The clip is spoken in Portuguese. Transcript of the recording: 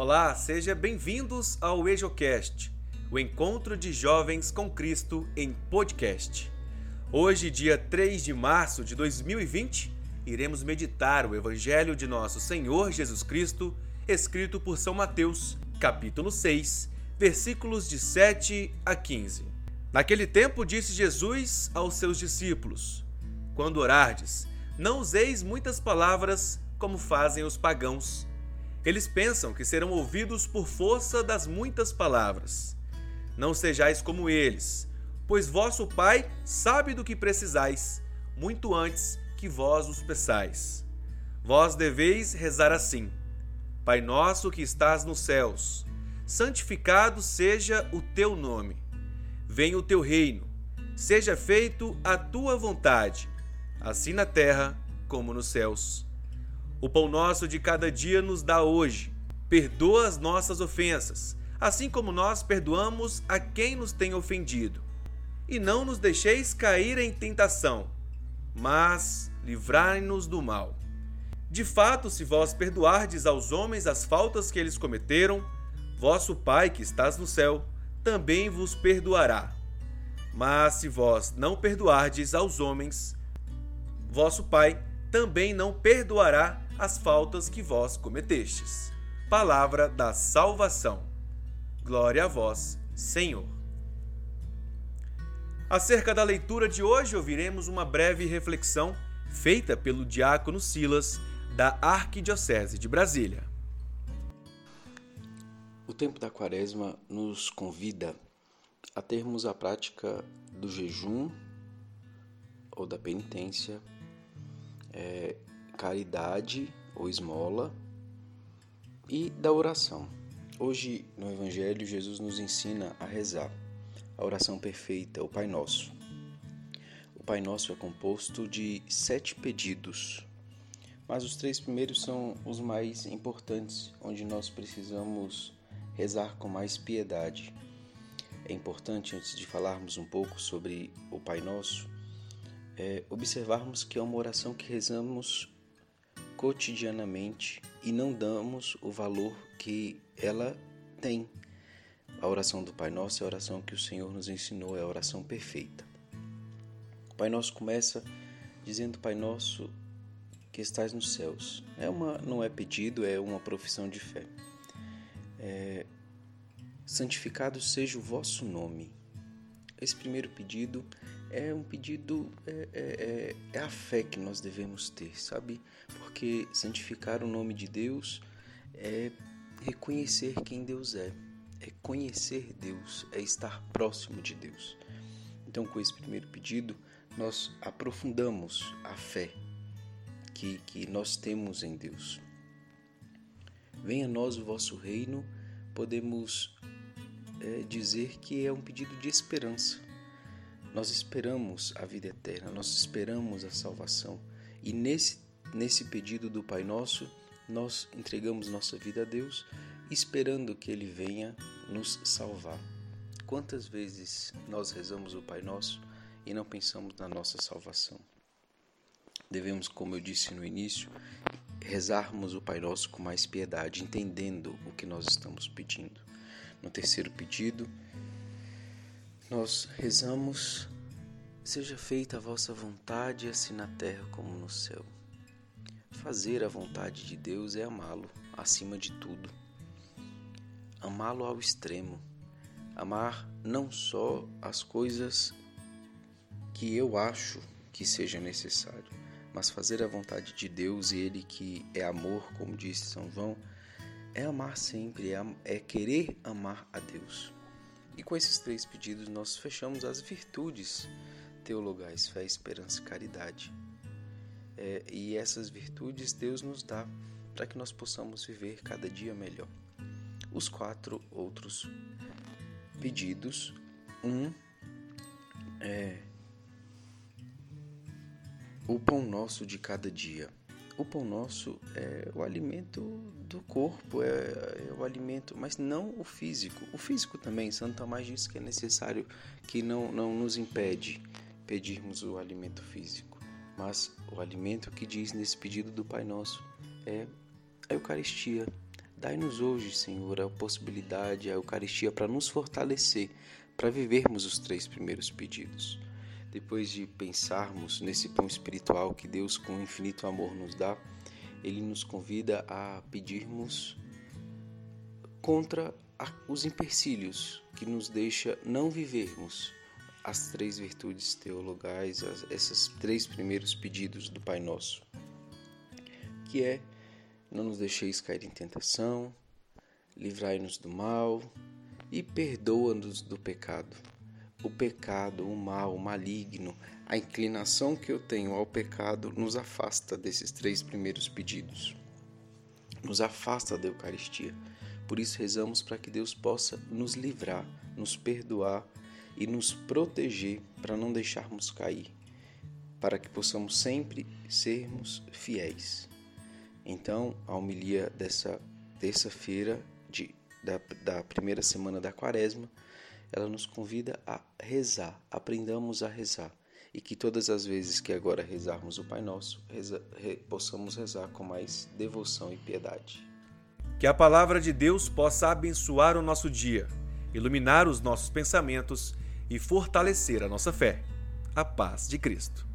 Olá, seja bem-vindos ao EjoCast, o encontro de jovens com Cristo em podcast. Hoje, dia 3 de março de 2020, iremos meditar o Evangelho de nosso Senhor Jesus Cristo, escrito por São Mateus, capítulo 6, versículos de 7 a 15. Naquele tempo disse Jesus aos seus discípulos: Quando orardes, não useis muitas palavras como fazem os pagãos eles pensam que serão ouvidos por força das muitas palavras. Não sejais como eles, pois vosso Pai sabe do que precisais, muito antes que vós os peçais. Vós deveis rezar assim: Pai nosso que estás nos céus, santificado seja o teu nome. Venha o teu reino, seja feito a tua vontade, assim na terra como nos céus. O pão nosso de cada dia nos dá hoje. Perdoa as nossas ofensas, assim como nós perdoamos a quem nos tem ofendido. E não nos deixeis cair em tentação, mas livrai-nos do mal. De fato, se vós perdoardes aos homens as faltas que eles cometeram, vosso Pai que estás no céu também vos perdoará. Mas se vós não perdoardes aos homens, vosso Pai também não perdoará as faltas que vós cometestes. Palavra da salvação. Glória a vós, Senhor. Acerca da leitura de hoje, ouviremos uma breve reflexão feita pelo diácono Silas, da Arquidiocese de Brasília. O tempo da Quaresma nos convida a termos a prática do jejum ou da penitência é, caridade ou esmola e da oração. Hoje no Evangelho, Jesus nos ensina a rezar a oração perfeita, o Pai Nosso. O Pai Nosso é composto de sete pedidos, mas os três primeiros são os mais importantes, onde nós precisamos rezar com mais piedade. É importante, antes de falarmos um pouco sobre o Pai Nosso, é, observarmos que é uma oração que rezamos cotidianamente e não damos o valor que ela tem. A oração do Pai Nosso é a oração que o Senhor nos ensinou, é a oração perfeita. O Pai Nosso começa dizendo: Pai Nosso que estás nos céus. É uma, não é pedido, é uma profissão de fé. É, santificado seja o vosso nome. Esse primeiro pedido é um pedido, é, é, é, é, a fé que nós devemos ter, sabe? Porque santificar o nome de Deus é reconhecer quem Deus é, é conhecer Deus, é estar próximo de Deus. Então, com esse primeiro pedido, nós aprofundamos a fé que, que nós temos em Deus. Venha a nós o vosso reino, podemos é, dizer que é um pedido de esperança nós esperamos a vida eterna, nós esperamos a salvação. E nesse, nesse pedido do Pai Nosso, nós entregamos nossa vida a Deus, esperando que Ele venha nos salvar. Quantas vezes nós rezamos o Pai Nosso e não pensamos na nossa salvação? Devemos, como eu disse no início, rezarmos o Pai Nosso com mais piedade, entendendo o que nós estamos pedindo. No terceiro pedido, nós rezamos: Seja feita a vossa vontade, assim na terra como no céu. Fazer a vontade de Deus é amá-lo acima de tudo. Amá-lo ao extremo. Amar não só as coisas que eu acho que seja necessário, mas fazer a vontade de Deus, Ele que é amor, como disse São João, é amar sempre, é, é querer amar a Deus. E com esses três pedidos nós fechamos as virtudes teologais, fé, esperança e caridade. É, e essas virtudes Deus nos dá para que nós possamos viver cada dia melhor. Os quatro outros pedidos, um é o pão nosso de cada dia. O pão nosso é o alimento do corpo, é, é, o alimento, mas não o físico. O físico também, Santo Tomás diz que é necessário que não, não nos impede pedirmos o alimento físico. Mas o alimento que diz nesse pedido do Pai Nosso é a Eucaristia, Dai-nos hoje, Senhor, a possibilidade, a Eucaristia para nos fortalecer, para vivermos os três primeiros pedidos. Depois de pensarmos nesse pão espiritual que Deus, com infinito amor, nos dá, Ele nos convida a pedirmos contra os empecilhos que nos deixa não vivermos as três virtudes teologais, esses três primeiros pedidos do Pai Nosso, que é não nos deixeis cair em tentação, livrai-nos do mal e perdoa-nos do pecado. O pecado, o mal, o maligno, a inclinação que eu tenho ao pecado nos afasta desses três primeiros pedidos. Nos afasta da Eucaristia. Por isso rezamos para que Deus possa nos livrar, nos perdoar e nos proteger para não deixarmos cair, para que possamos sempre sermos fiéis. Então, a homilia dessa terça-feira da, da primeira semana da quaresma, ela nos convida a rezar, aprendamos a rezar. E que todas as vezes que agora rezarmos o Pai Nosso, reza, re, possamos rezar com mais devoção e piedade. Que a palavra de Deus possa abençoar o nosso dia, iluminar os nossos pensamentos e fortalecer a nossa fé. A paz de Cristo.